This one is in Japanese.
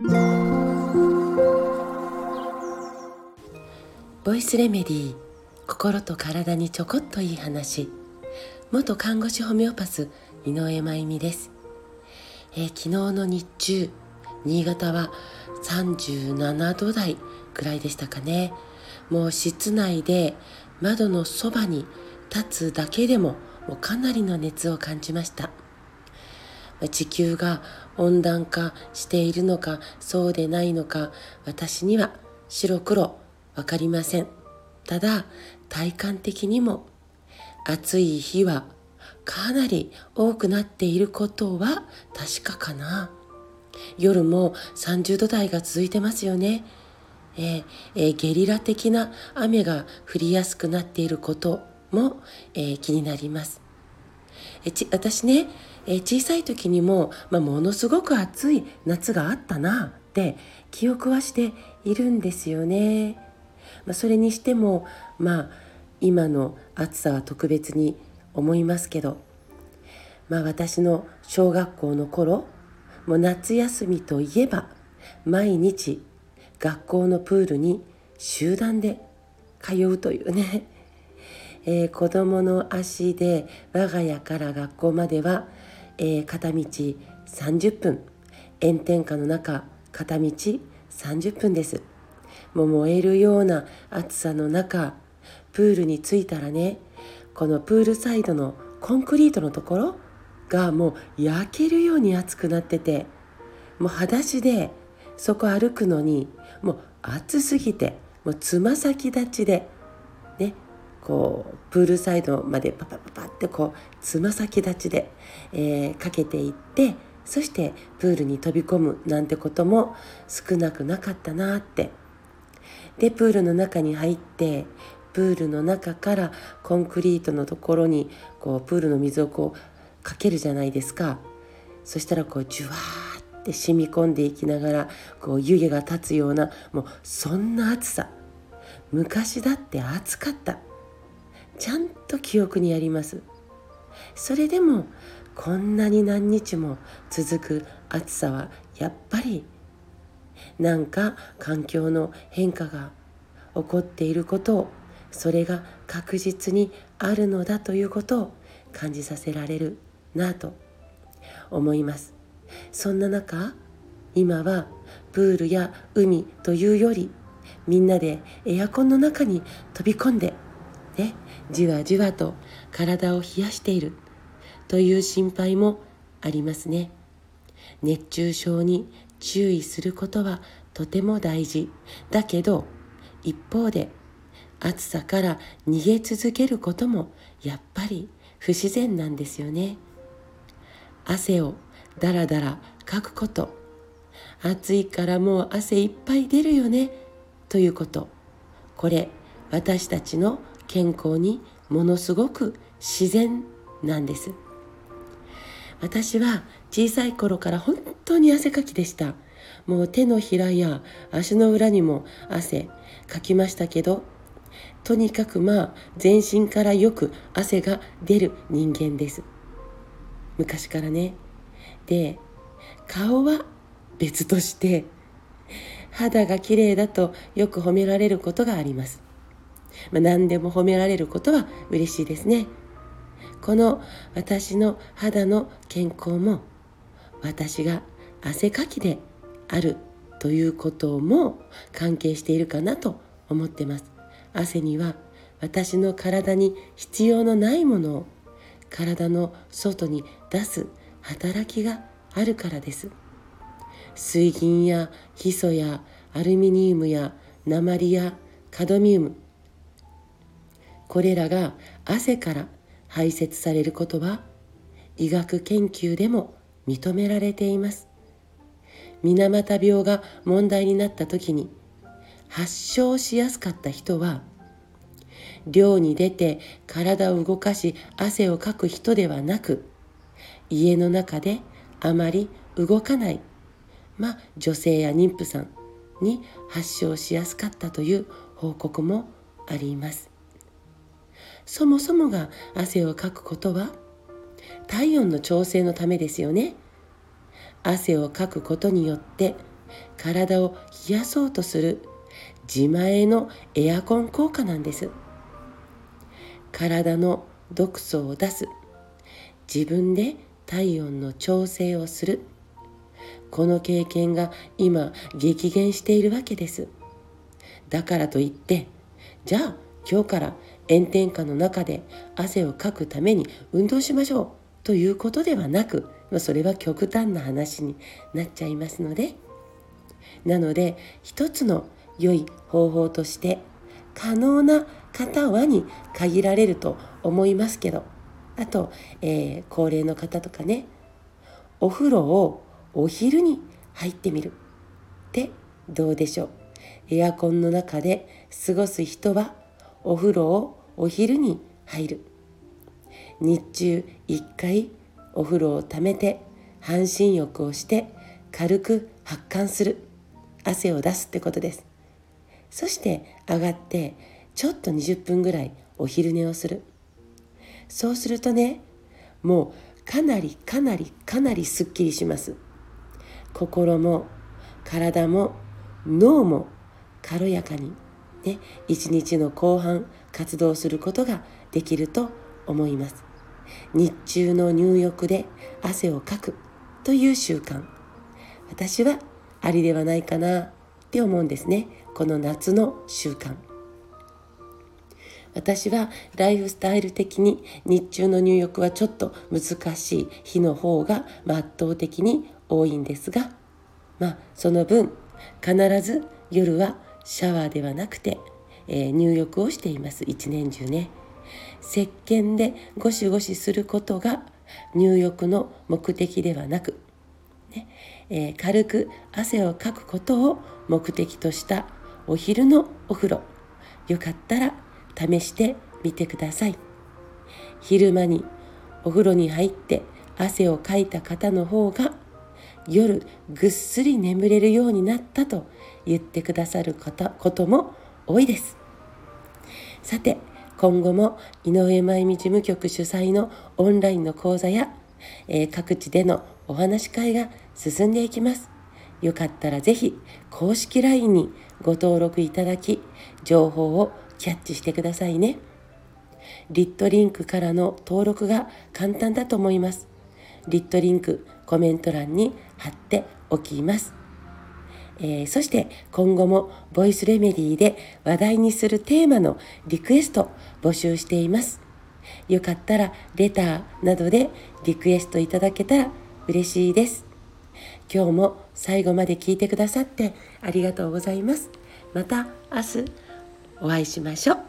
ボイスレメディー心と体にちょこっといい話。元看護師ホメオパス井上真由美です、えー、昨日の日中新潟は37度台ぐらいでしたかね。もう室内で窓のそばに立つだけでももうかなりの熱を感じました。地球が温暖化しているのかそうでないのか私には白黒分かりません。ただ体感的にも暑い日はかなり多くなっていることは確かかな。夜も30度台が続いてますよね、えーえー、ゲリラ的な雨が降りやすくなっていることも、えー、気になります、え私ねえ小さい時にも、まあ、ものすごく暑い夏があったなって記憶はしているんですよね。まあ、それにしてもまあ今の暑さは特別に思いますけど、まあ、私の小学校の頃もう夏休みといえば毎日学校のプールに集団で通うというね、えー、子供の足で我が家から学校まではえー、片道30分。炎天下の中片道30分です。もう燃えるような暑さの中プールに着いたらねこのプールサイドのコンクリートのところがもう焼けるように熱くなっててもう裸足でそこ歩くのにもう暑すぎてもうつま先立ちでねこうプールサイドまでパパパパってこうつま先立ちで、えー、かけていってそしてプールに飛び込むなんてことも少なくなかったなって。でプールの中に入ってプールの中からコンクリートのところにこうプールの水をこうかけるじゃないですか。そしたらこうジュワーって染み込んでいきながらこう湯気が立つようなもうそんな暑さ。昔だって暑かった。ちゃんと記憶にあります。それでもこんなに何日も続く暑さはやっぱりなんか環境の変化が起こっていることをそれが確実にあるのだということを感じさせられるなと思います。そんな中今はプールや海というよりみんなでエアコンの中に飛び込んでねじわじわと体を冷やしているという心配もありますね。熱中症に注意することはとても大事。だけど一方で暑さから逃げ続けることもやっぱり不自然なんですよね。汗をだらだらかくこと暑いからもう汗いっぱい出るよねということ。これ私たちの健康にものすごく自然なんです。私は小さい頃から本当に汗かきでした。もう手のひらや足の裏にも汗かきましたけどとにかくまあ全身からよく汗が出る人間です。昔からね。で顔は別として肌が綺麗だとよく褒められることがあります。まあ、何でも褒められることは嬉しいですね。この私の肌の健康も私が汗かきであるということも関係しているかなと思ってます。汗には私の体に必要のないものを体の外に出す働きがあるからです。水銀やヒ素やアルミニウムや鉛やカドミウムこれらが汗から排泄されることは医学研究でも認められています。水俣病が問題になった時に発症しやすかった人は寮に出て体を動かし汗をかく人ではなく家の中であまり動かないまあ女性や妊婦さんに発症しやすかったという報告もあります。そもそもが汗をかくことは体温の調整のためですよね。汗をかくことによって体を冷やそうとする自前のエアコン効果なんです。体の毒素を出す自分で体温の調整をする。この経験が今激減しているわけです。だからといってじゃあ今日から炎天下の中で汗をかくために運動しましょう。ということではなくまそれは極端な話になっちゃいますので。なので一つの良い方法として可能な方はに限られると思いますけど。あと、えー、高齢の方とかね。お風呂をお昼に入ってみる。ってどうでしょう。エアコンの中で過ごす人はお風呂をお昼に入る。日中1回お風呂をためて半身浴をして軽く発汗する。汗を出すってことです。そして上がってちょっと20分ぐらいお昼寝をする。そうするとねもうかなりかなりかなりすっきりします。心も体も脳も軽やかにね一日の後半活動することができると思います。日中の入浴で汗をかくという習慣。私はありではないかなって思うんですね。この夏の習慣。私はライフスタイル的に日中の入浴はちょっと難しい日の方が圧倒的に多いんですがまあその分必ず夜はシャワーではなくて、えー、入浴をしています。一年中ね。石鹸でゴシゴシすることが入浴の目的ではなく、ねえー、軽く汗をかくことを目的としたお昼のお風呂。よかったら試してみてください。昼間にお風呂に入って汗をかいた方の方が夜ぐっすり眠れるようになったと言ってくださる方ことも多いです。さて今後も井上真由美事務局主催のオンラインの講座や、えー、各地でのお話し会が進んでいきます。よかったらぜひ公式 LINE にご登録いただき情報をキャッチしてくださいね。リットリンクからの登録が簡単だと思います。リットリンクコメント欄に貼っておきます。えー、そして今後もボイスレメディで話題にするテーマのリクエスト募集しています。よかったらレターなどでリクエストいただけたら嬉しいです。今日も最後まで聞いてくださってありがとうございます。また明日お会いしましょう。